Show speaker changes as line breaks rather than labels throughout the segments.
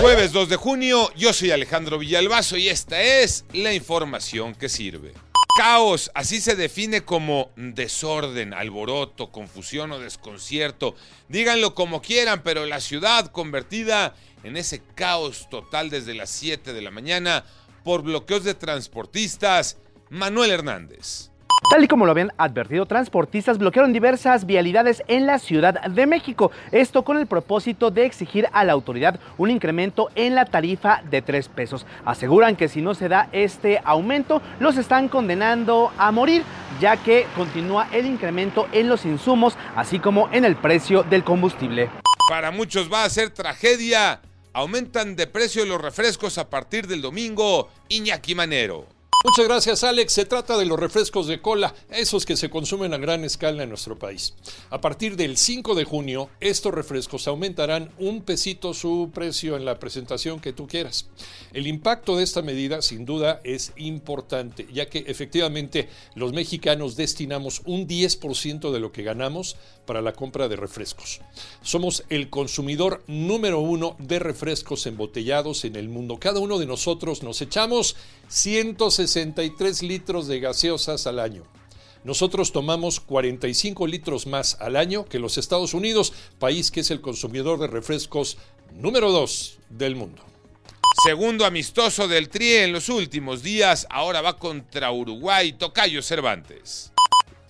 Jueves 2 de junio, yo soy Alejandro Villalbazo y esta es la información que sirve. Caos, así se define como desorden, alboroto, confusión o desconcierto. Díganlo como quieran, pero la ciudad convertida en ese caos total desde las 7 de la mañana por bloqueos de transportistas. Manuel Hernández.
Tal y como lo habían advertido, transportistas bloquearon diversas vialidades en la Ciudad de México. Esto con el propósito de exigir a la autoridad un incremento en la tarifa de tres pesos. Aseguran que si no se da este aumento, los están condenando a morir, ya que continúa el incremento en los insumos, así como en el precio del combustible.
Para muchos va a ser tragedia. Aumentan de precio los refrescos a partir del domingo. Iñaki Manero.
Muchas gracias Alex. Se trata de los refrescos de cola, esos que se consumen a gran escala en nuestro país. A partir del 5 de junio, estos refrescos aumentarán un pesito su precio en la presentación que tú quieras. El impacto de esta medida sin duda es importante, ya que efectivamente los mexicanos destinamos un 10% de lo que ganamos para la compra de refrescos. Somos el consumidor número uno de refrescos embotellados en el mundo. Cada uno de nosotros nos echamos 163 litros de gaseosas al año. Nosotros tomamos 45 litros más al año que los Estados Unidos, país que es el consumidor de refrescos número 2 del mundo.
Segundo amistoso del Tri en los últimos días, ahora va contra Uruguay, Tocayo Cervantes.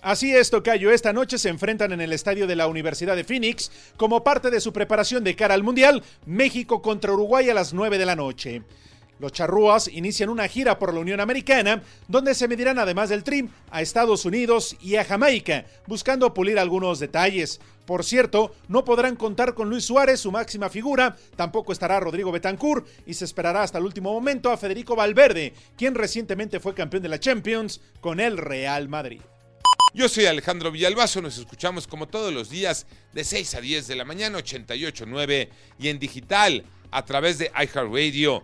Así es, Tocayo. Esta noche se enfrentan en el estadio de la Universidad de Phoenix como parte de su preparación de cara al Mundial, México contra Uruguay a las 9 de la noche. Los charrúas inician una gira por la Unión Americana, donde se medirán además del Trim a Estados Unidos y a Jamaica, buscando pulir algunos detalles. Por cierto, no podrán contar con Luis Suárez, su máxima figura, tampoco estará Rodrigo Betancourt y se esperará hasta el último momento a Federico Valverde, quien recientemente fue campeón de la Champions con el Real Madrid.
Yo soy Alejandro Villalbazo, nos escuchamos como todos los días de 6 a 10 de la mañana, 88.9 y en digital a través de iHeartRadio.